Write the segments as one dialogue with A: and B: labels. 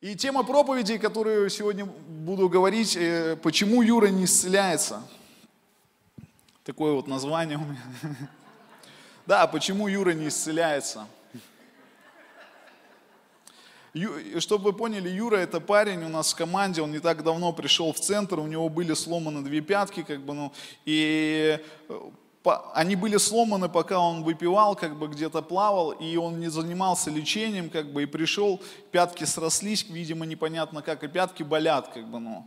A: И тема проповеди, которую сегодня буду говорить, э, почему Юра не исцеляется. Такое вот название у меня. Да, почему Юра не исцеляется. Чтобы вы поняли, Юра это парень у нас в команде, он не так давно пришел в центр, у него были сломаны две пятки, как бы, ну, и э, они были сломаны, пока он выпивал, как бы где-то плавал, и он не занимался лечением, как бы, и пришел, пятки срослись, видимо, непонятно как, и пятки болят, как бы, ну.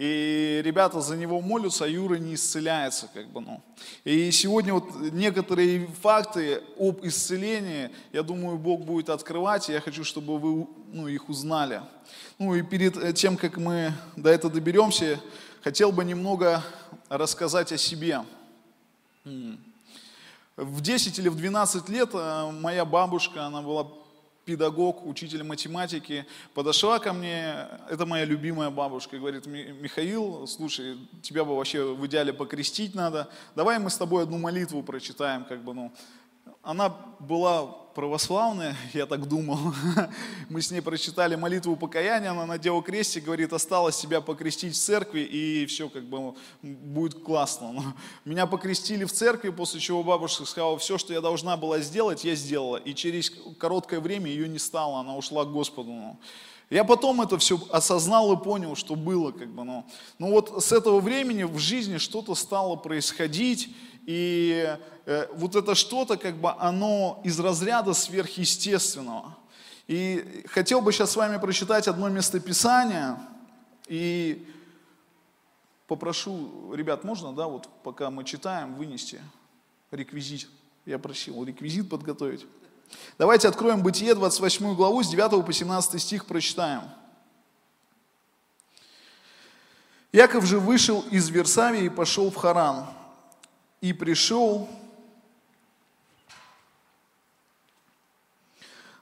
A: И ребята за него молятся, а Юра не исцеляется, как бы, ну. И сегодня вот некоторые факты об исцелении, я думаю, Бог будет открывать, и я хочу, чтобы вы ну, их узнали. Ну и перед тем, как мы до этого доберемся, хотел бы немного рассказать о себе. В 10 или в 12 лет э, моя бабушка, она была педагог, учитель математики, подошла ко мне, это моя любимая бабушка, говорит, «Ми- Михаил, слушай, тебя бы вообще в идеале покрестить надо, давай мы с тобой одну молитву прочитаем, как бы, ну, она была православная, я так думал. Мы с ней прочитали молитву покаяния, она надела крестик, говорит, осталось себя покрестить в церкви, и все как бы будет классно. Но Меня покрестили в церкви, после чего бабушка сказала, все, что я должна была сделать, я сделала. И через короткое время ее не стало, она ушла к Господу. Я потом это все осознал и понял, что было. Как бы, ну, ну вот с этого времени в жизни что-то стало происходить, и э, вот это что-то, как бы, оно из разряда сверхъестественного. И хотел бы сейчас с вами прочитать одно местописание, и попрошу, ребят, можно, да, вот пока мы читаем, вынести реквизит. Я просил реквизит подготовить. Давайте откроем Бытие, 28 главу, с 9 по 17 стих прочитаем. Яков же вышел из Версавии и пошел в Харан. И пришел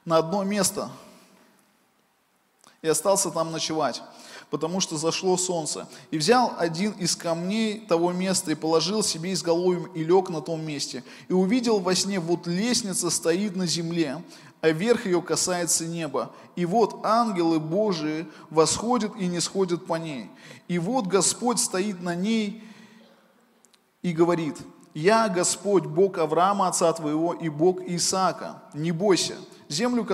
A: на одно место и остался там ночевать, потому что зашло солнце. И взял один из камней того места и положил себе изголовьем и лег на том месте. И увидел во сне, вот лестница стоит на земле, а верх ее касается неба. И вот ангелы Божии восходят и не сходят по ней. И вот Господь стоит на ней и говорит, «Я Господь, Бог Авраама, отца твоего, и Бог Исаака. Не бойся, землю,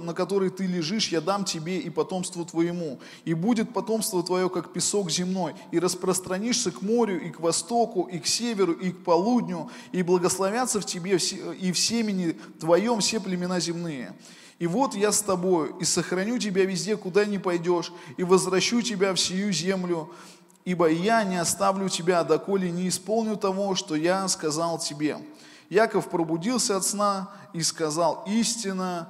A: на которой ты лежишь, я дам тебе и потомству твоему. И будет потомство твое, как песок земной, и распространишься к морю, и к востоку, и к северу, и к полудню, и благословятся в тебе и в семени твоем все племена земные. И вот я с тобою, и сохраню тебя везде, куда не пойдешь, и возвращу тебя в сию землю, ибо я не оставлю тебя, доколе не исполню того, что я сказал тебе. Яков пробудился от сна и сказал, истина,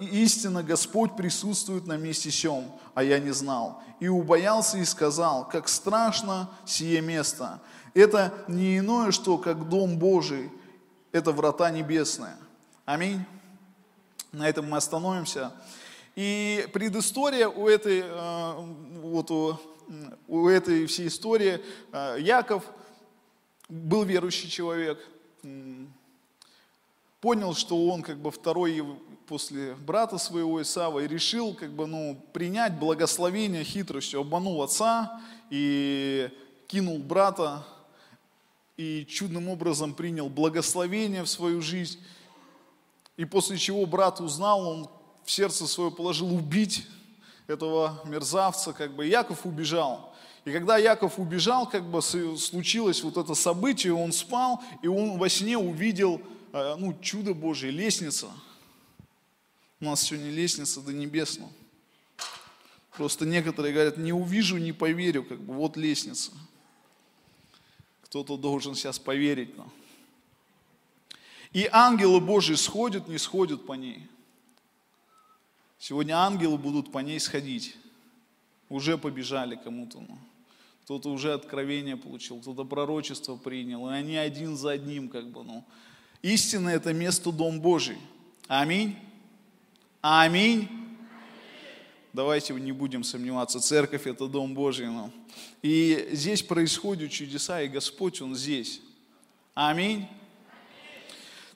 A: истинно Господь присутствует на месте сем, а я не знал. И убоялся и сказал, как страшно сие место. Это не иное, что как дом Божий, это врата небесные. Аминь. На этом мы остановимся. И предыстория у этой, э, вот у, у этой всей истории, э, Яков был верующий человек, понял, что он как бы второй после брата своего Исава и решил как бы, ну, принять благословение хитростью, обманул отца и кинул брата, и чудным образом принял благословение в свою жизнь. И после чего брат узнал, он в сердце свое положил убить этого мерзавца, как бы, Яков убежал. И когда Яков убежал, как бы случилось вот это событие, он спал, и он во сне увидел, э, ну, чудо Божие, лестница. У нас сегодня лестница до небесного. Просто некоторые говорят, не увижу, не поверю, как бы, вот лестница. Кто-то должен сейчас поверить нам. И ангелы Божьи сходят, не сходят по ней. Сегодня ангелы будут по ней сходить. Уже побежали кому-то. ну. Кто-то уже откровение получил, кто-то пророчество принял. И они один за одним как бы, ну. Истина это место Дом Божий. Аминь. Аминь. Давайте не будем сомневаться, церковь это Дом Божий. Ну. И здесь происходят чудеса, и Господь, Он здесь. Аминь.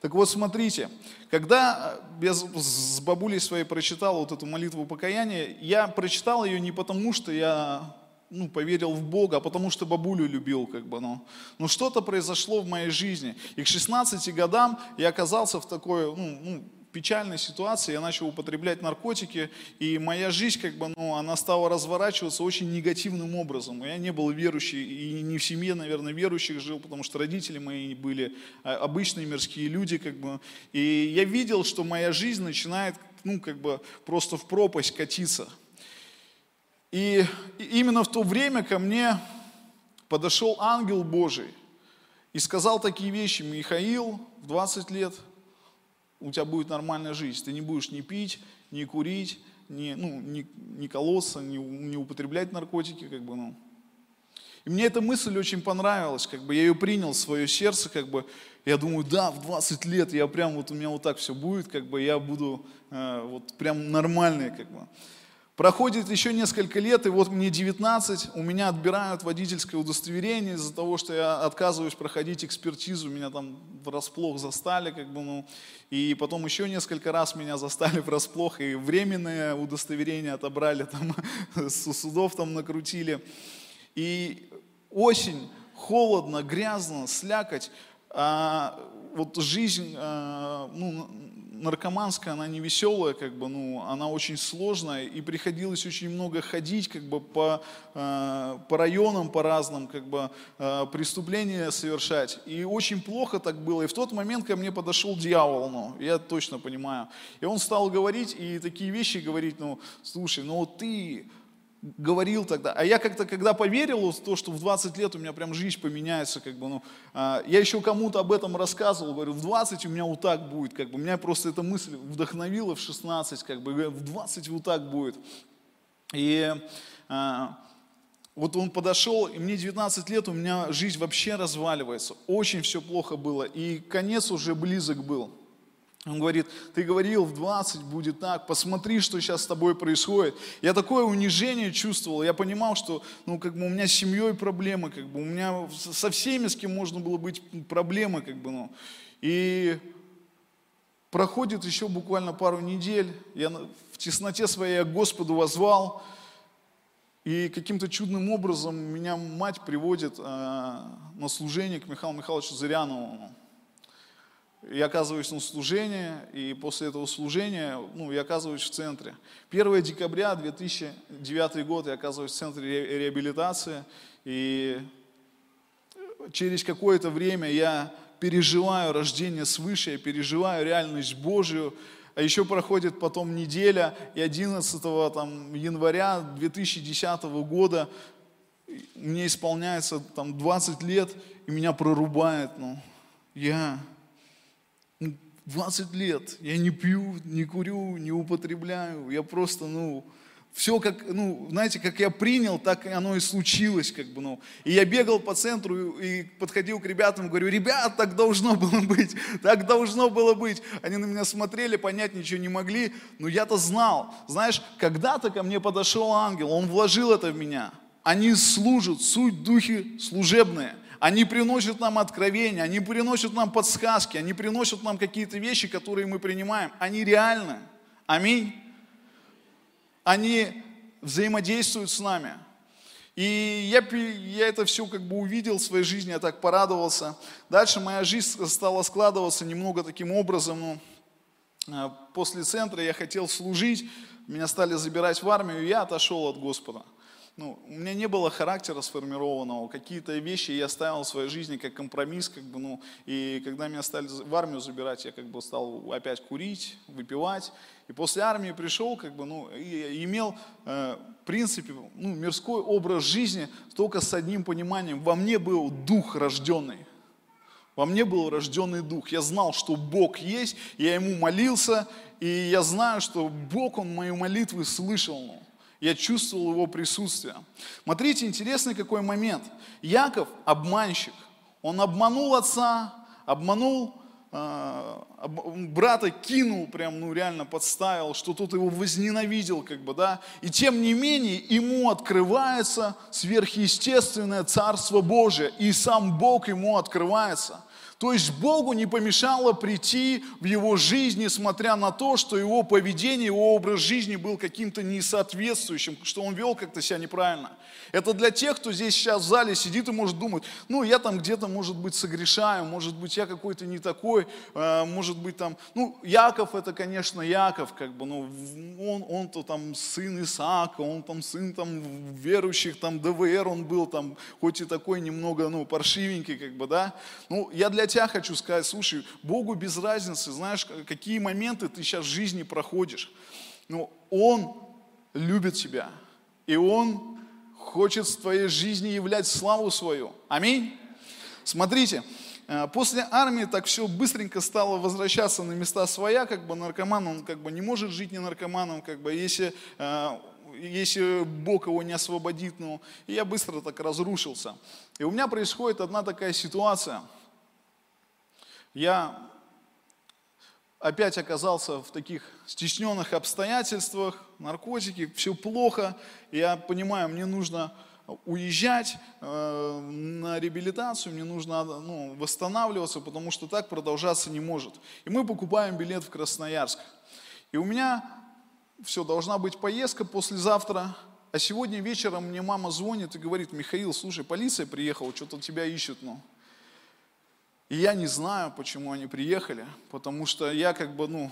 A: Так вот, смотрите, когда я с бабулей своей прочитал вот эту молитву покаяния, я прочитал ее не потому, что я ну, поверил в Бога, а потому что бабулю любил, как бы, ну. Но что-то произошло в моей жизни. И к 16 годам я оказался в такой, ну, ну печальной ситуации, я начал употреблять наркотики, и моя жизнь, как бы, ну, она стала разворачиваться очень негативным образом. Я не был верующий, и не в семье, наверное, верующих жил, потому что родители мои были а, обычные мирские люди, как бы. И я видел, что моя жизнь начинает, ну, как бы, просто в пропасть катиться. И именно в то время ко мне подошел ангел Божий и сказал такие вещи, Михаил, в 20 лет у тебя будет нормальная жизнь, ты не будешь ни пить, ни курить, ни, ну, ни, ни колоться, ни, ни употреблять наркотики, как бы, ну. И мне эта мысль очень понравилась, как бы я ее принял в свое сердце, как бы, я думаю, да, в 20 лет я прям, вот у меня вот так все будет, как бы я буду э, вот прям нормальный, как бы. Проходит еще несколько лет, и вот мне 19, у меня отбирают водительское удостоверение из-за того, что я отказываюсь проходить экспертизу, меня там врасплох застали, как бы, ну, и потом еще несколько раз меня застали врасплох, и временное удостоверение отобрали, там, с судов там накрутили. И осень, холодно, грязно, слякоть, а, вот жизнь, а, ну, наркоманская, она не веселая, как бы, ну, она очень сложная, и приходилось очень много ходить, как бы, по, э, по районам, по разным, как бы, э, преступления совершать. И очень плохо так было. И в тот момент ко мне подошел дьявол, ну, я точно понимаю. И он стал говорить, и такие вещи говорить, ну, слушай, ну, ты говорил тогда. А я как-то, когда поверил в то, что в 20 лет у меня прям жизнь поменяется, как бы, ну, а, я еще кому-то об этом рассказывал, говорю, в 20 у меня вот так будет, как бы, меня просто эта мысль вдохновила в 16, как бы, в 20 вот так будет. И а, вот он подошел, и мне 19 лет, у меня жизнь вообще разваливается, очень все плохо было, и конец уже близок был. Он говорит, ты говорил, в 20 будет так, посмотри, что сейчас с тобой происходит. Я такое унижение чувствовал, я понимал, что ну, как бы у меня с семьей проблемы, как бы, у меня со всеми, с кем можно было быть, проблемы. Как бы, ну. И проходит еще буквально пару недель, я в тесноте своей я Господу возвал, и каким-то чудным образом меня мать приводит э, на служение к Михаилу Михайловичу Зырянову я оказываюсь на служении, и после этого служения, ну, я оказываюсь в центре. 1 декабря 2009 год я оказываюсь в центре ре реабилитации, и через какое-то время я переживаю рождение свыше, я переживаю реальность Божию, а еще проходит потом неделя, и 11 там, января 2010 года мне исполняется там 20 лет, и меня прорубает, ну, я 20 лет я не пью, не курю, не употребляю. Я просто, ну, все как, ну, знаете, как я принял, так оно и случилось, как бы, ну. И я бегал по центру и подходил к ребятам, говорю, ребят, так должно было быть, так должно было быть. Они на меня смотрели, понять ничего не могли, но я-то знал. Знаешь, когда-то ко мне подошел ангел, он вложил это в меня. Они служат, суть духи служебные. Они приносят нам откровения, они приносят нам подсказки, они приносят нам какие-то вещи, которые мы принимаем. Они реальны. Аминь. Они взаимодействуют с нами. И я, я это все как бы увидел в своей жизни, я так порадовался. Дальше моя жизнь стала складываться немного таким образом. Ну, э, после центра я хотел служить, меня стали забирать в армию, и я отошел от Господа ну, у меня не было характера сформированного, какие-то вещи я ставил в своей жизни как компромисс, как бы, ну, и когда меня стали в армию забирать, я как бы стал опять курить, выпивать, и после армии пришел, как бы, ну, и имел, э, в принципе, ну, мирской образ жизни только с одним пониманием, во мне был дух рожденный, во мне был рожденный дух. Я знал, что Бог есть, я Ему молился, и я знаю, что Бог, Он мои молитвы слышал. Ну я чувствовал его присутствие. Смотрите, интересный какой момент. Яков обманщик. Он обманул отца, обманул а, брата кинул, прям, ну, реально подставил, что тот его возненавидел, как бы, да, и тем не менее ему открывается сверхъестественное Царство Божие, и сам Бог ему открывается – то есть Богу не помешало прийти в его жизнь, несмотря на то, что его поведение, его образ жизни был каким-то несоответствующим, что он вел как-то себя неправильно. Это для тех, кто здесь сейчас в зале сидит и может думать, ну, я там где-то, может быть, согрешаю, может быть, я какой-то не такой, э, может быть, там, ну, Яков это, конечно, Яков, как бы, ну, он, он-то там сын Исаака, он там сын там верующих, там ДВР он был, там, хоть и такой немного, ну, паршивенький, как бы, да. Ну, я для тебя хочу сказать, слушай, Богу без разницы, знаешь, какие моменты ты сейчас в жизни проходишь. Но Он любит тебя, и Он хочет в твоей жизни являть славу свою. Аминь. Смотрите, э, после армии так все быстренько стало возвращаться на места своя, как бы наркоман, он как бы не может жить не наркоманом, как бы если, э, если Бог его не освободит, ну, и я быстро так разрушился. И у меня происходит одна такая ситуация – я опять оказался в таких стесненных обстоятельствах, наркотики, все плохо. Я понимаю, мне нужно уезжать э, на реабилитацию, мне нужно ну, восстанавливаться, потому что так продолжаться не может. И мы покупаем билет в Красноярск. И у меня все, должна быть поездка послезавтра, а сегодня вечером мне мама звонит и говорит, Михаил, слушай, полиция приехала, что-то тебя ищут, ну. И я не знаю, почему они приехали, потому что я как бы, ну,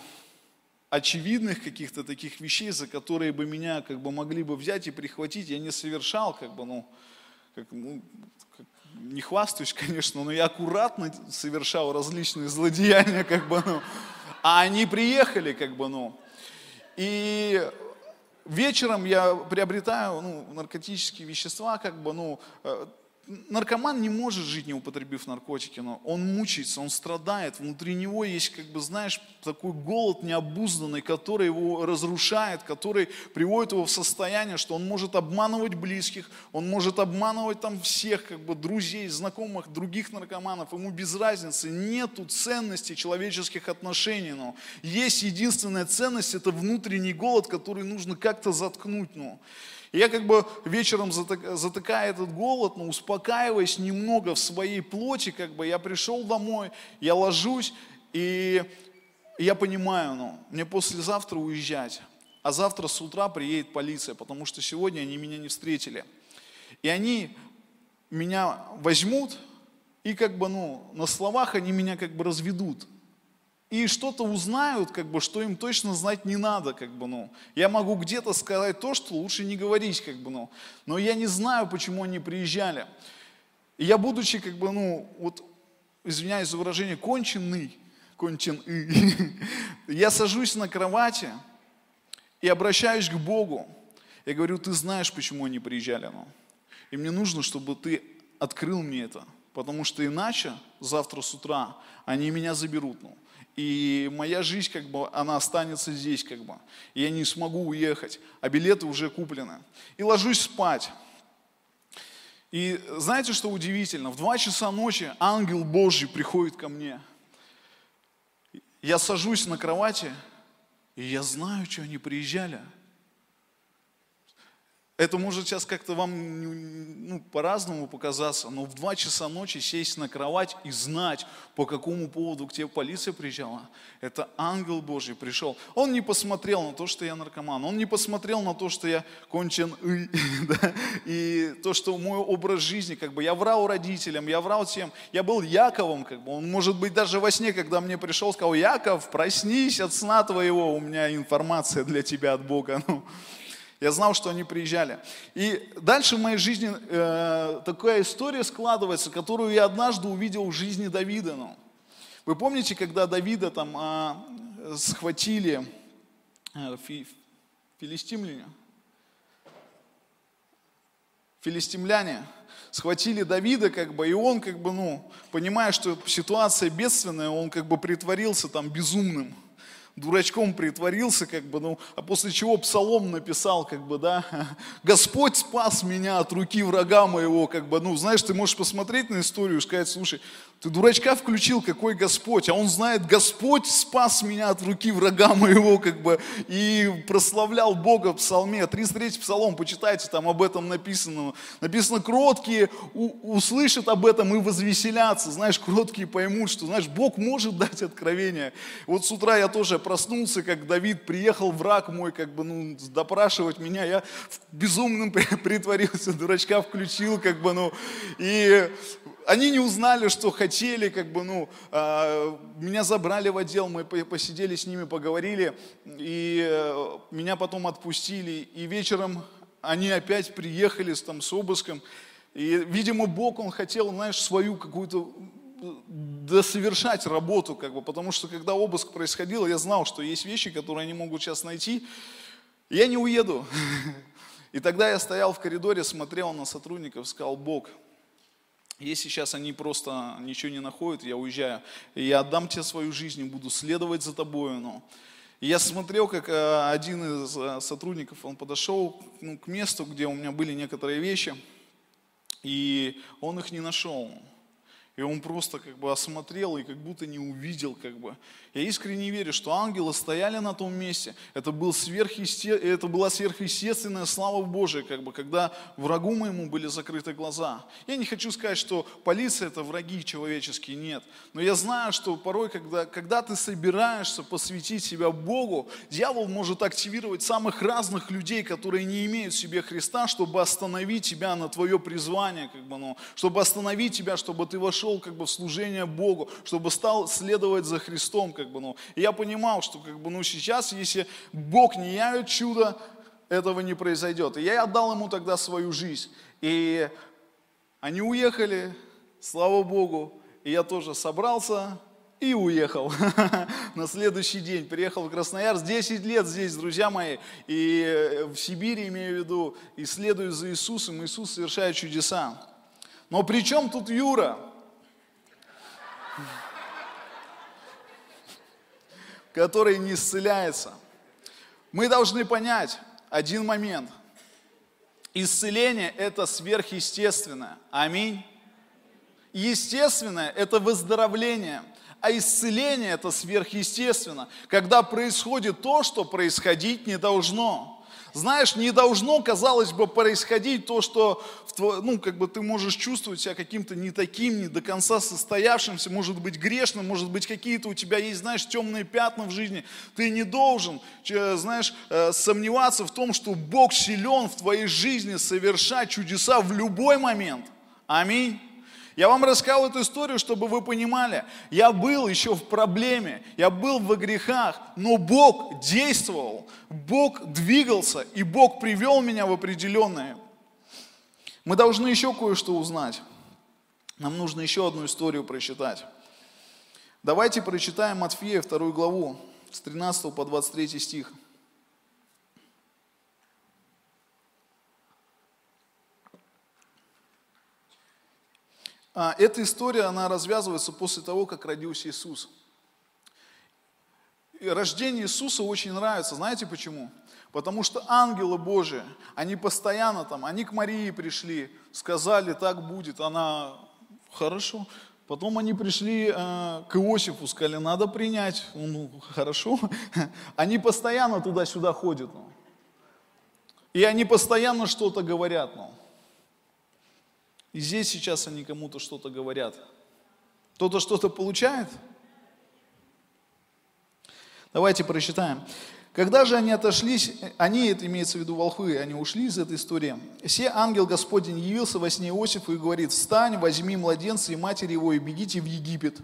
A: очевидных каких-то таких вещей, за которые бы меня как бы могли бы взять и прихватить, я не совершал, как бы, ну, как, ну как, не хвастаюсь, конечно, но я аккуратно совершал различные злодеяния, как бы, ну, а они приехали, как бы, ну, и вечером я приобретаю ну, наркотические вещества, как бы, ну, э, наркоман не может жить, не употребив наркотики, но он мучается, он страдает, внутри него есть, как бы, знаешь, такой голод необузданный, который его разрушает, который приводит его в состояние, что он может обманывать близких, он может обманывать там всех, как бы, друзей, знакомых, других наркоманов, ему без разницы, нету ценности человеческих отношений, но есть единственная ценность, это внутренний голод, который нужно как-то заткнуть, ну. И я как бы вечером затыкая этот голод, но успокаиваясь немного в своей плоти, как бы я пришел домой, я ложусь, и я понимаю, ну, мне послезавтра уезжать, а завтра с утра приедет полиция, потому что сегодня они меня не встретили. И они меня возьмут, и как бы, ну, на словах они меня как бы разведут и что-то узнают, как бы, что им точно знать не надо, как бы, ну. Я могу где-то сказать то, что лучше не говорить, как бы, ну. Но я не знаю, почему они приезжали. И я, будучи, как бы, ну, вот, извиняюсь за выражение, конченый, кончен, я сажусь на кровати и обращаюсь к Богу. Я говорю, ты знаешь, почему они приезжали, ну. И мне нужно, чтобы ты открыл мне это, потому что иначе завтра с утра они меня заберут, ну и моя жизнь, как бы, она останется здесь, как бы, и я не смогу уехать, а билеты уже куплены. И ложусь спать. И знаете, что удивительно? В два часа ночи ангел Божий приходит ко мне. Я сажусь на кровати, и я знаю, что они приезжали – это может сейчас как-то вам ну, по-разному показаться, но в 2 часа ночи сесть на кровать и знать, по какому поводу к тебе полиция приезжала. Это ангел Божий пришел. Он не посмотрел на то, что я наркоман. Он не посмотрел на то, что я кончен. И то, что мой образ жизни, как бы я врал родителям, я врал тем. Я был Яковом, как бы. Он, может быть, даже во сне, когда мне пришел, сказал, Яков, проснись от сна твоего, у меня информация для тебя от Бога. Ну, я знал, что они приезжали. И дальше в моей жизни э, такая история складывается, которую я однажды увидел в жизни Давида. Ну. Вы помните, когда Давида там э, схватили э, фи, филистимляне? Филистимляне схватили Давида, как бы, и он, как бы, ну, понимая, что ситуация бедственная, он как бы притворился там безумным. Дурачком притворился, как бы, ну, а после чего псалом написал, как бы, да, Господь спас меня от руки врага моего, как бы, ну, знаешь, ты можешь посмотреть на историю и сказать, слушай, ты дурачка включил, какой Господь, а он знает, Господь спас меня от руки врага моего, как бы, и прославлял Бога в псалме, 33 псалом, почитайте, там об этом написано, написано, кроткие услышат об этом и возвеселятся, знаешь, кроткие поймут, что, знаешь, Бог может дать откровение. Вот с утра я тоже проснулся, как Давид, приехал враг мой, как бы, ну, допрашивать меня, я безумным притворился, дурачка включил, как бы, ну, и они не узнали, что хотели, как бы, ну, э, меня забрали в отдел, мы посидели с ними, поговорили, и э, меня потом отпустили, и вечером они опять приехали с, там, с обыском, и, видимо, Бог, Он хотел, знаешь, свою какую-то досовершать работу, как бы, потому что когда обыск происходил, я знал, что есть вещи, которые они могут сейчас найти, я не уеду. И тогда я стоял в коридоре, смотрел на сотрудников, сказал, Бог, если сейчас они просто ничего не находят, я уезжаю, я отдам тебе свою жизнь буду следовать за тобой. И я смотрел, как э, один из э, сотрудников, он подошел ну, к месту, где у меня были некоторые вещи, и он их не нашел. И он просто как бы осмотрел и как будто не увидел как бы. Я искренне верю, что ангелы стояли на том месте. Это, был сверхъесте... это была сверхъестественная слава Божия, как бы, когда врагу моему были закрыты глаза. Я не хочу сказать, что полиция это враги человеческие, нет. Но я знаю, что порой, когда, когда ты собираешься посвятить себя Богу, дьявол может активировать самых разных людей, которые не имеют в себе Христа, чтобы остановить тебя на твое призвание, как бы, ну, чтобы остановить тебя, чтобы ты вошел как бы, в служение Богу, чтобы стал следовать за Христом как бы, ну, и я понимал, что, как бы, ну, сейчас, если Бог не явит чудо, этого не произойдет. И я отдал ему тогда свою жизнь. И они уехали, слава Богу, и я тоже собрался и уехал на следующий день. Приехал в Красноярск, 10 лет здесь, друзья мои, и в Сибири, имею в виду, и следую за Иисусом, Иисус совершает чудеса. Но при чем тут Юра? который не исцеляется. Мы должны понять один момент. Исцеление – это сверхъестественное. Аминь. Естественное – это выздоровление, а исцеление – это сверхъестественно, когда происходит то, что происходить не должно. Знаешь, не должно, казалось бы, происходить то, что ну, как бы ты можешь чувствовать себя каким-то не таким, не до конца состоявшимся, может быть грешным, может быть какие-то у тебя есть, знаешь, темные пятна в жизни. Ты не должен, знаешь, э, сомневаться в том, что Бог силен в твоей жизни совершать чудеса в любой момент. Аминь. Я вам рассказал эту историю, чтобы вы понимали, я был еще в проблеме, я был во грехах, но Бог действовал, Бог двигался, и Бог привел меня в определенное. Мы должны еще кое-что узнать. Нам нужно еще одну историю прочитать. Давайте прочитаем Матфея, вторую главу, с 13 по 23 стих. Эта история, она развязывается после того, как родился Иисус. И рождение Иисуса очень нравится. Знаете почему? Потому что ангелы Божии, они постоянно там, они к Марии пришли, сказали, так будет, она, хорошо. Потом они пришли э, к Иосифу, сказали, надо принять, ну, хорошо. Они постоянно туда-сюда ходят. Ну. И они постоянно что-то говорят. Ну. И здесь сейчас они кому-то что-то говорят. Кто-то что-то получает? Давайте прочитаем. Когда же они отошлись, они, это имеется в виду волхвы, они ушли из этой истории, все ангел Господень явился во сне Иосифу и говорит, встань, возьми младенца и матери его и бегите в Египет.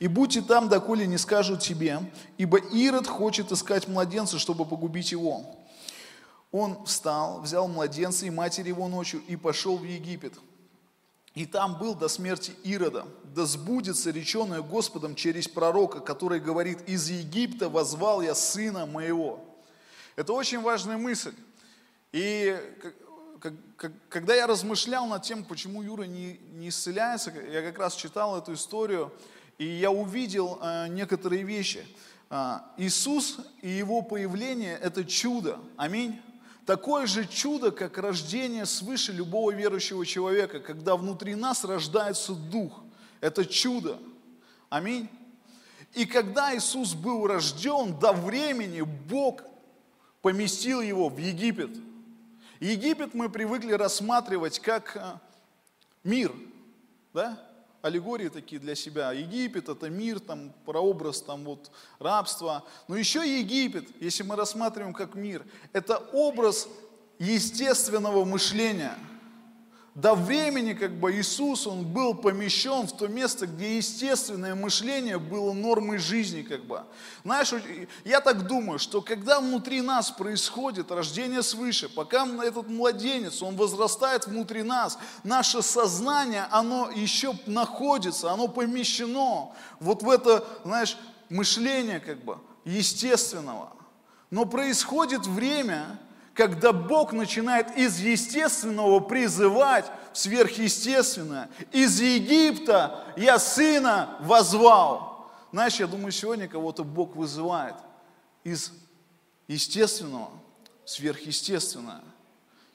A: И будьте там, доколе не скажут тебе, ибо Ирод хочет искать младенца, чтобы погубить его. Он встал, взял младенца и матери его ночью и пошел в Египет – и там был до смерти Ирода. Да сбудется реченое Господом через пророка, который говорит, из Египта возвал я сына моего. Это очень важная мысль. И когда я размышлял над тем, почему Юра не, не исцеляется, я как раз читал эту историю, и я увидел э, некоторые вещи. А, Иисус и Его появление – это чудо. Аминь. Такое же чудо, как рождение свыше любого верующего человека, когда внутри нас рождается Дух. Это чудо. Аминь. И когда Иисус был рожден, до времени Бог поместил его в Египет. Египет мы привыкли рассматривать как э, мир, да? Аллегории такие для себя. Египет – это мир, там, прообраз там, вот, рабства. Но еще Египет, если мы рассматриваем как мир, это образ естественного мышления – до времени как бы Иисус, Он был помещен в то место, где естественное мышление было нормой жизни как бы. Знаешь, я так думаю, что когда внутри нас происходит рождение свыше, пока этот младенец, он возрастает внутри нас, наше сознание, оно еще находится, оно помещено вот в это, знаешь, мышление как бы естественного. Но происходит время, когда Бог начинает из естественного призывать в сверхъестественное. Из Египта я сына возвал. Знаешь, я думаю, сегодня кого-то Бог вызывает из естественного в сверхъестественное.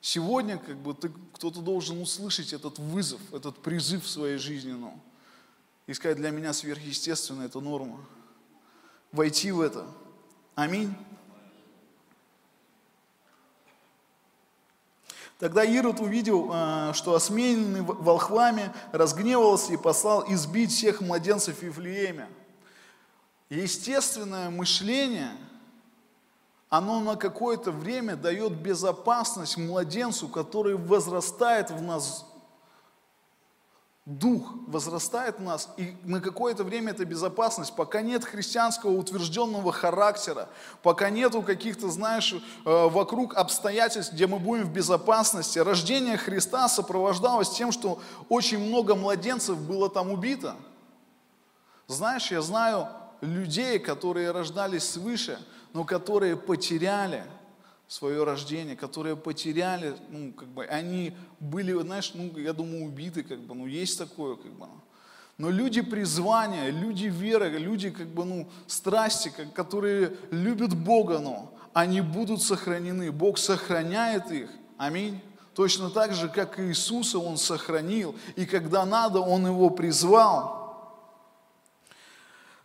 A: Сегодня как бы ты, кто-то должен услышать этот вызов, этот призыв в своей жизни. Ну, и сказать, для меня сверхъестественное – это норма. Войти в это. Аминь. Тогда Ирод увидел, э, что осмененный волхвами разгневался и послал избить всех младенцев Вифлееме. Естественное мышление, оно на какое-то время дает безопасность младенцу, который возрастает в нас дух возрастает в нас, и на какое-то время это безопасность, пока нет христианского утвержденного характера, пока нету каких-то, знаешь, э, вокруг обстоятельств, где мы будем в безопасности. Рождение Христа сопровождалось тем, что очень много младенцев было там убито. Знаешь, я знаю людей, которые рождались свыше, но которые потеряли – свое рождение, которые потеряли, ну, как бы, они были, знаешь, ну, я думаю, убиты, как бы, ну, есть такое, как бы. Но люди призвания, люди веры, люди, как бы, ну, страсти, как, которые любят Бога, ну, они будут сохранены. Бог сохраняет их. Аминь. Точно так же, как Иисуса Он сохранил, и когда надо, Он его призвал.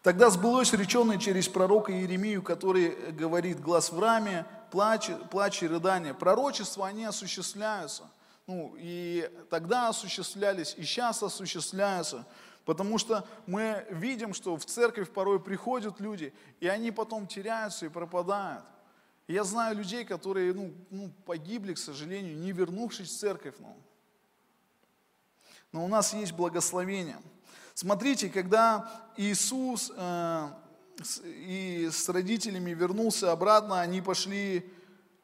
A: Тогда сбылось реченное через пророка Иеремию, который говорит, глаз в раме, плач, плач и рыдание. Пророчества, они осуществляются. Ну, и тогда осуществлялись, и сейчас осуществляются. Потому что мы видим, что в церковь порой приходят люди, и они потом теряются и пропадают. Я знаю людей, которые ну, ну, погибли, к сожалению, не вернувшись в церковь. Ну. Но у нас есть благословение. Смотрите, когда Иисус э, и с родителями вернулся обратно, они пошли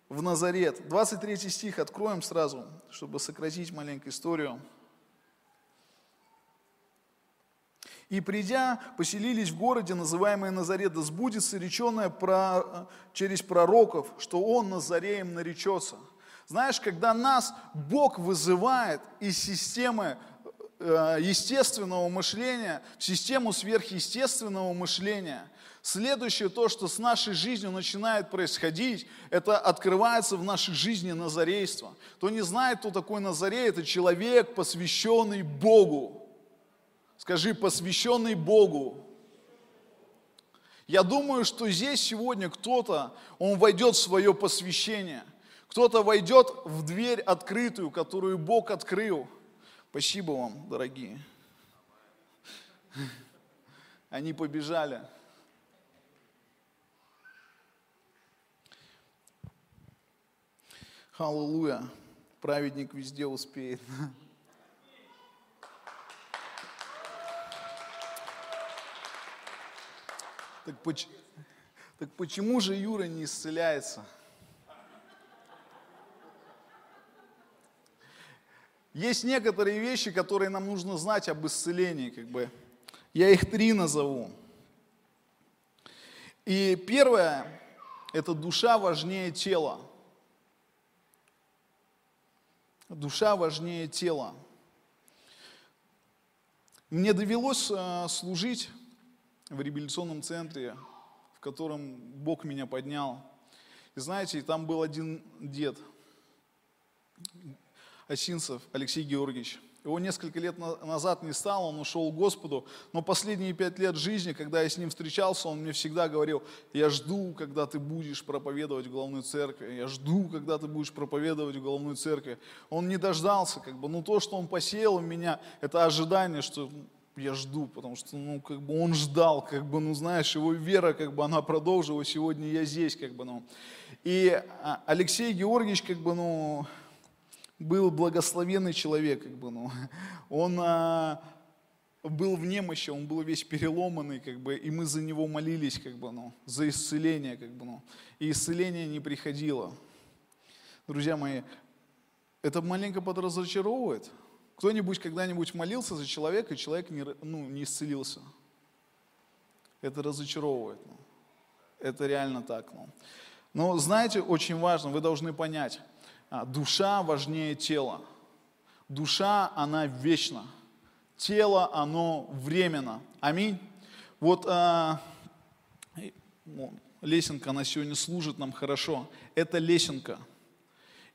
A: в Назарет. 23 стих откроем сразу, чтобы сократить маленькую историю. И придя, поселились в городе, называемое Назарет, да сбудется реченное про, через пророков, что он Назареем наречется. Знаешь, когда нас Бог вызывает из системы э, естественного мышления в систему сверхъестественного мышления, Следующее, то, что с нашей жизнью начинает происходить, это открывается в нашей жизни назарейство. Кто не знает, кто такой Назарей, это человек, посвященный Богу. Скажи, посвященный Богу. Я думаю, что здесь сегодня кто-то, он войдет в свое посвящение. Кто-то войдет в дверь открытую, которую Бог открыл. Спасибо вам, дорогие. Они побежали. Аллилуйя. Праведник везде успеет. Так, поч... так почему же Юра не исцеляется? Есть некоторые вещи, которые нам нужно знать об исцелении, как бы. Я их три назову. И первое – это душа важнее тела. Душа важнее тела. Мне довелось э, служить в реабилитационном центре в котором Бог меня поднял. И знаете, там был один дед, Осинцев Алексей Георгиевич. Его несколько лет назад не стало, он ушел к Господу. Но последние пять лет жизни, когда я с ним встречался, он мне всегда говорил, я жду, когда ты будешь проповедовать в главной церкви. Я жду, когда ты будешь проповедовать в главной церкви. Он не дождался, как бы, но то, что он посеял у меня, это ожидание, что я жду, потому что, ну, как бы он ждал, как бы, ну, знаешь, его вера, как бы, она продолжилась, сегодня я здесь, как бы, ну. И а, Алексей Георгиевич, как бы, ну, был благословенный человек, как бы, ну, он а, был в немощи, он был весь переломанный, как бы, и мы за него молились, как бы, ну, за исцеление, как бы, ну, и исцеление не приходило. Друзья мои, это маленько подразочаровывает. Кто-нибудь когда-нибудь молился за человека, и человек не, ну, не исцелился. Это разочаровывает. Ну. Это реально так. Ну. Но знаете, очень важно, вы должны понять, душа важнее тела. Душа, она вечна. Тело, оно временно. Аминь. Вот а, лесенка, она сегодня служит нам хорошо. Это лесенка.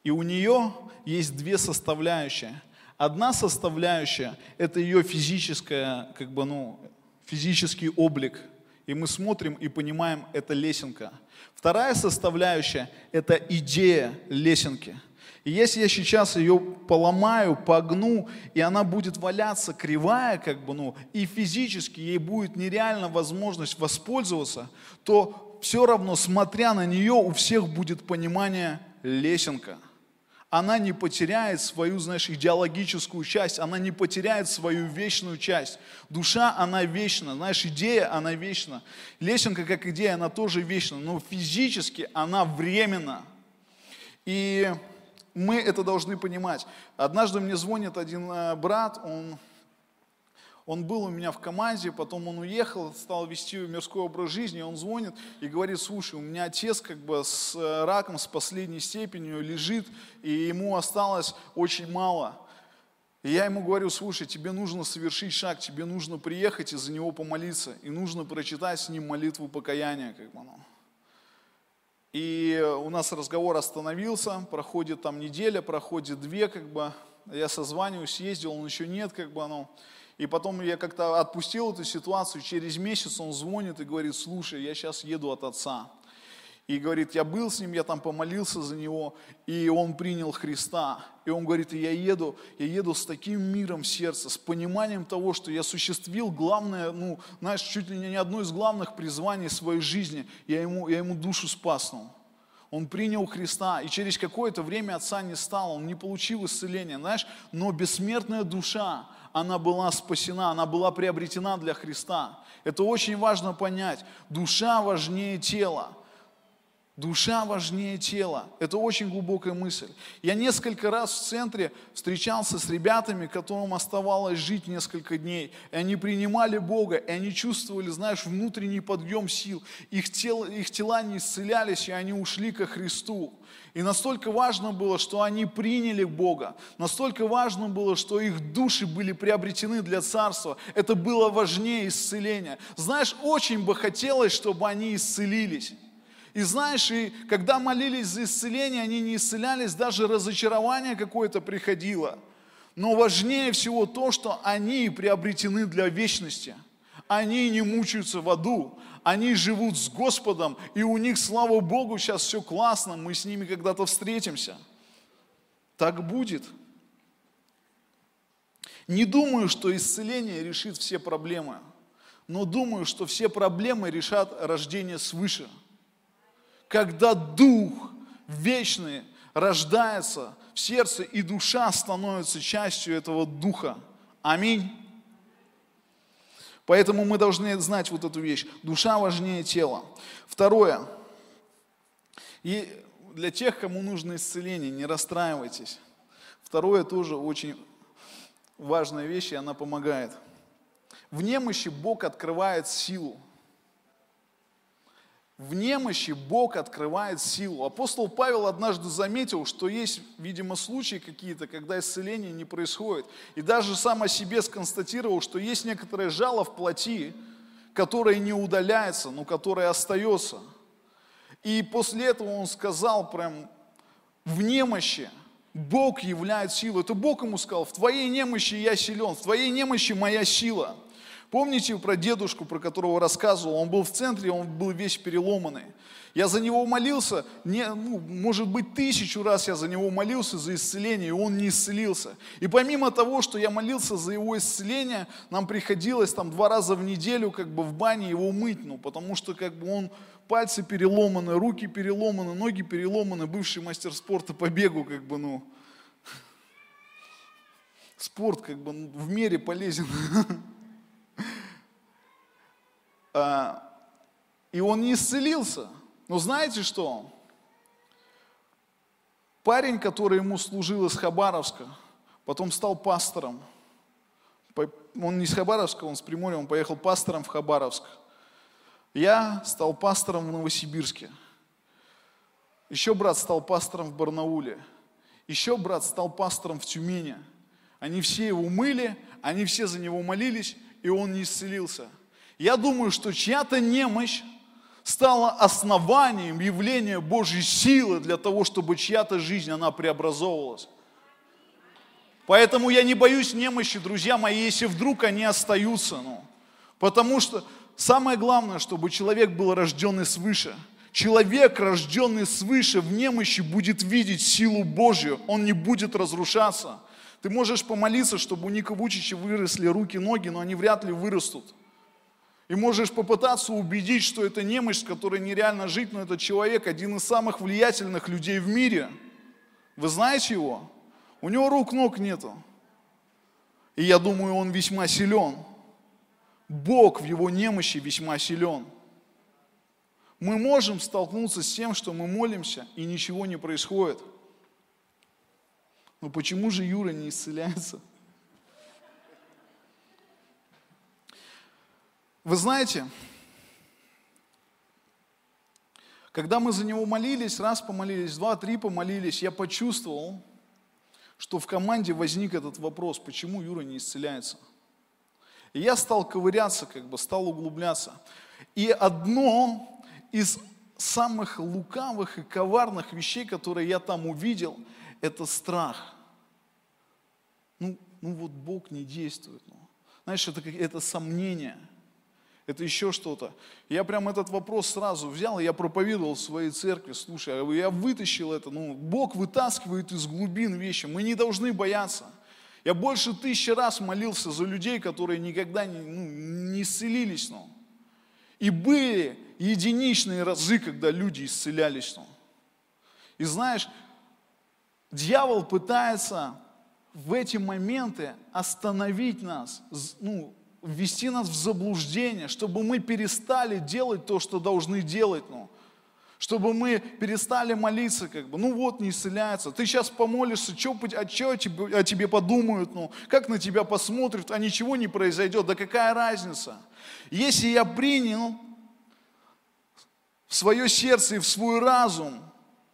A: И у нее есть две составляющие. Одна составляющая – это ее физическая, как бы, ну, физический облик. И мы смотрим и понимаем, это лесенка – Вторая составляющая – это идея лесенки. И если я сейчас ее поломаю, погну, и она будет валяться кривая, как бы, ну, и физически ей будет нереально возможность воспользоваться, то все равно, смотря на нее, у всех будет понимание лесенка – она не потеряет свою, знаешь, идеологическую часть, она не потеряет свою вечную часть. Душа, она вечна, знаешь, идея, она вечна. Лесенка, как идея, она тоже вечна, но физически она временна. И мы это должны понимать. Однажды мне звонит один э, брат, он он был у меня в команде, потом он уехал, стал вести мирской образ жизни, он звонит и говорит, слушай, у меня отец как бы с э, раком, с последней степенью лежит, и ему осталось очень мало. И я ему говорю, слушай, тебе нужно совершить шаг, тебе нужно приехать и за него помолиться, и нужно прочитать с ним молитву покаяния. Как бы, ну. И у нас разговор остановился, проходит там неделя, проходит две, как бы, я созваниваюсь, ездил, он еще нет, как бы, ну, и потом я как-то отпустил эту ситуацию, через месяц он звонит и говорит, слушай, я сейчас еду от отца. И говорит, я был с ним, я там помолился за него, и он принял Христа. И он говорит, я еду, я еду с таким миром в сердце, с пониманием того, что я осуществил главное, ну, знаешь, чуть ли не одно из главных призваний своей жизни. Я ему, я ему душу спаснул. Он принял Христа, и через какое-то время отца не стало, он не получил исцеления, знаешь, но бессмертная душа, она была спасена, она была приобретена для Христа. Это очень важно понять. Душа важнее тела. Душа важнее тела. Это очень глубокая мысль. Я несколько раз в центре встречался с ребятами, которым оставалось жить несколько дней. И они принимали Бога, и они чувствовали, знаешь, внутренний подъем сил. Их, тело, их тела не исцелялись, и они ушли ко Христу. И настолько важно было, что они приняли Бога. Настолько важно было, что их души были приобретены для Царства. Это было важнее исцеления. Знаешь, очень бы хотелось, чтобы они исцелились. И знаешь, и когда молились за исцеление, они не исцелялись, даже разочарование какое-то приходило. Но важнее всего то, что они приобретены для вечности. Они не мучаются в аду, они живут с Господом, и у них, слава Богу, сейчас все классно, мы с ними когда-то встретимся. Так будет. Не думаю, что исцеление решит все проблемы, но думаю, что все проблемы решат рождение свыше – когда Дух вечный рождается в сердце, и душа становится частью этого Духа. Аминь. Поэтому мы должны знать вот эту вещь. Душа важнее тела. Второе. И для тех, кому нужно исцеление, не расстраивайтесь. Второе тоже очень важная вещь, и она помогает. В немощи Бог открывает силу в немощи Бог открывает силу. Апостол Павел однажды заметил, что есть, видимо, случаи какие-то, когда исцеление не происходит. И даже сам о себе сконстатировал, что есть некоторое жало в плоти, которая не удаляется, но которая остается. И после этого он сказал прям в немощи, Бог являет силу. Это Бог ему сказал, в твоей немощи я силен, в твоей немощи моя сила. Помните про дедушку, про которого рассказывал? Он был в центре, он был весь переломанный. Я за него молился, не, ну, может быть, тысячу раз я за него молился за исцеление, и он не исцелился. И помимо того, что я молился за его исцеление, нам приходилось там два раза в неделю как бы в бане его мыть, ну, потому что как бы он пальцы переломаны, руки переломаны, ноги переломаны, бывший мастер спорта по бегу, как бы, ну, спорт как бы в мере полезен. А, и он не исцелился. Но знаете что? Парень, который ему служил из Хабаровска, потом стал пастором. Он не из Хабаровска, он с Приморья, он поехал пастором в Хабаровск. Я стал пастором в Новосибирске. Еще брат стал пастором в Барнауле. Еще брат стал пастором в Тюмени. Они все его мыли, они все за него молились, и он не исцелился. Я думаю, что чья-то немощь стало основанием явления Божьей силы для того, чтобы чья-то жизнь, она преобразовывалась. Поэтому я не боюсь немощи, друзья мои, если вдруг они остаются. Ну, потому что самое главное, чтобы человек был рожденный свыше. Человек, рожденный свыше, в немощи будет видеть силу Божью, он не будет разрушаться. Ты можешь помолиться, чтобы у Ника Вучича выросли руки, ноги, но они вряд ли вырастут. И можешь попытаться убедить, что это немощь, с которой нереально жить, но этот человек один из самых влиятельных людей в мире. Вы знаете его? У него рук, ног нету. И я думаю, он весьма силен. Бог в его немощи весьма силен. Мы можем столкнуться с тем, что мы молимся, и ничего не происходит. Но почему же Юра не исцеляется? Вы знаете, когда мы за него молились, раз помолились, два, три помолились, я почувствовал, что в команде возник этот вопрос, почему Юра не исцеляется. И я стал ковыряться, как бы стал углубляться. И одно из самых лукавых и коварных вещей, которые я там увидел, это страх. Ну, ну вот Бог не действует. Ну. Знаешь, это, это сомнение – это еще что-то. Я прям этот вопрос сразу взял, и я проповедовал в своей церкви, слушай, а я вытащил это, ну, Бог вытаскивает из глубин вещи, мы не должны бояться. Я больше тысячи раз молился за людей, которые никогда не, ну, не исцелились. Ну. И были единичные разы, когда люди исцелялись. Ну. И знаешь, дьявол пытается в эти моменты остановить нас, ну, ввести нас в заблуждение, чтобы мы перестали делать то, что должны делать, ну, чтобы мы перестали молиться, как бы, ну вот, не исцеляется, ты сейчас помолишься, что, а что о тебе, о тебе подумают, ну, как на тебя посмотрят, а ничего не произойдет, да какая разница? Если я принял в свое сердце и в свой разум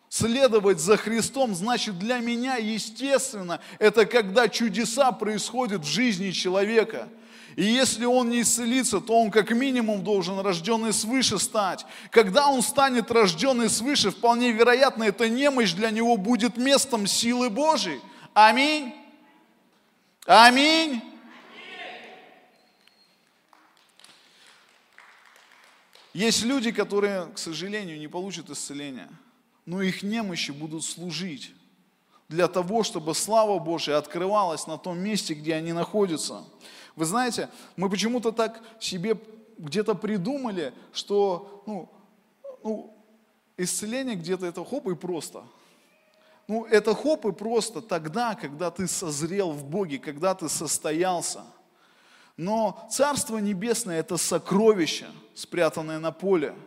A: следовать за Христом, значит для меня, естественно, это когда чудеса происходят в жизни человека – и если он не исцелится, то он как минимум должен рожденный свыше стать. Когда он станет рожденный свыше, вполне вероятно, эта немощь для него будет местом силы Божьей. Аминь. Аминь. Есть люди, которые, к сожалению, не получат исцеления, но их немощи будут служить для того, чтобы слава Божья открывалась на том месте, где они находятся. Вы знаете, мы почему-то так себе где-то придумали, что ну, ну, исцеление где-то это хоп и просто. Ну, это хоп и просто тогда, когда ты созрел в Боге, когда ты состоялся. Но Царство Небесное – это сокровище, спрятанное на поле –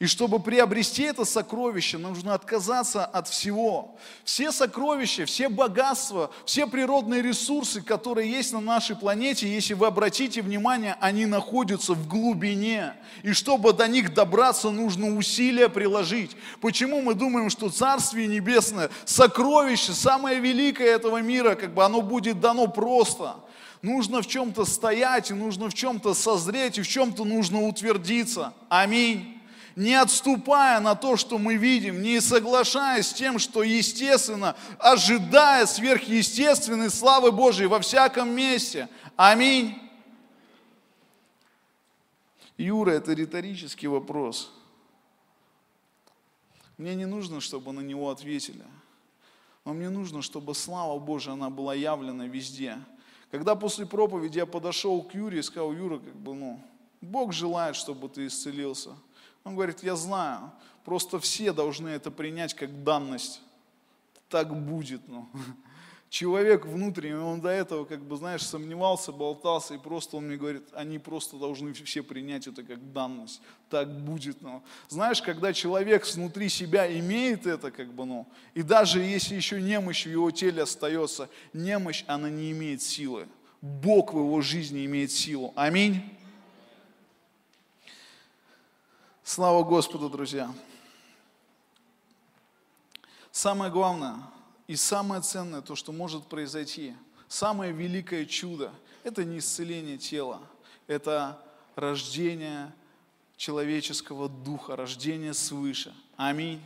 A: и чтобы приобрести это сокровище, нужно отказаться от всего. Все сокровища, все богатства, все природные ресурсы, которые есть на нашей планете, если вы обратите внимание, они находятся в глубине. И чтобы до них добраться, нужно усилия приложить. Почему мы думаем, что Царствие Небесное, сокровище, самое великое этого мира, как бы оно будет дано просто? нужно в чем-то стоять, и нужно в чем-то созреть, и в чем-то нужно утвердиться. Аминь. Не отступая на то, что мы видим, не соглашаясь с тем, что естественно, ожидая сверхъестественной славы Божьей во всяком месте. Аминь. Юра, это риторический вопрос. Мне не нужно, чтобы на него ответили. Но мне нужно, чтобы слава Божия, она была явлена везде. Когда после проповеди я подошел к Юре и сказал, Юра, как бы, ну, Бог желает, чтобы ты исцелился. Он говорит, я знаю, просто все должны это принять как данность. Так будет, ну человек внутренний, он до этого, как бы, знаешь, сомневался, болтался, и просто он мне говорит, они просто должны все принять это как данность. Так будет, ну. Знаешь, когда человек внутри себя имеет это, как бы, ну, и даже если еще немощь в его теле остается, немощь, она не имеет силы. Бог в его жизни имеет силу. Аминь. Слава Господу, друзья. Самое главное – и самое ценное, то, что может произойти, самое великое чудо, это не исцеление тела, это рождение человеческого духа, рождение свыше. Аминь.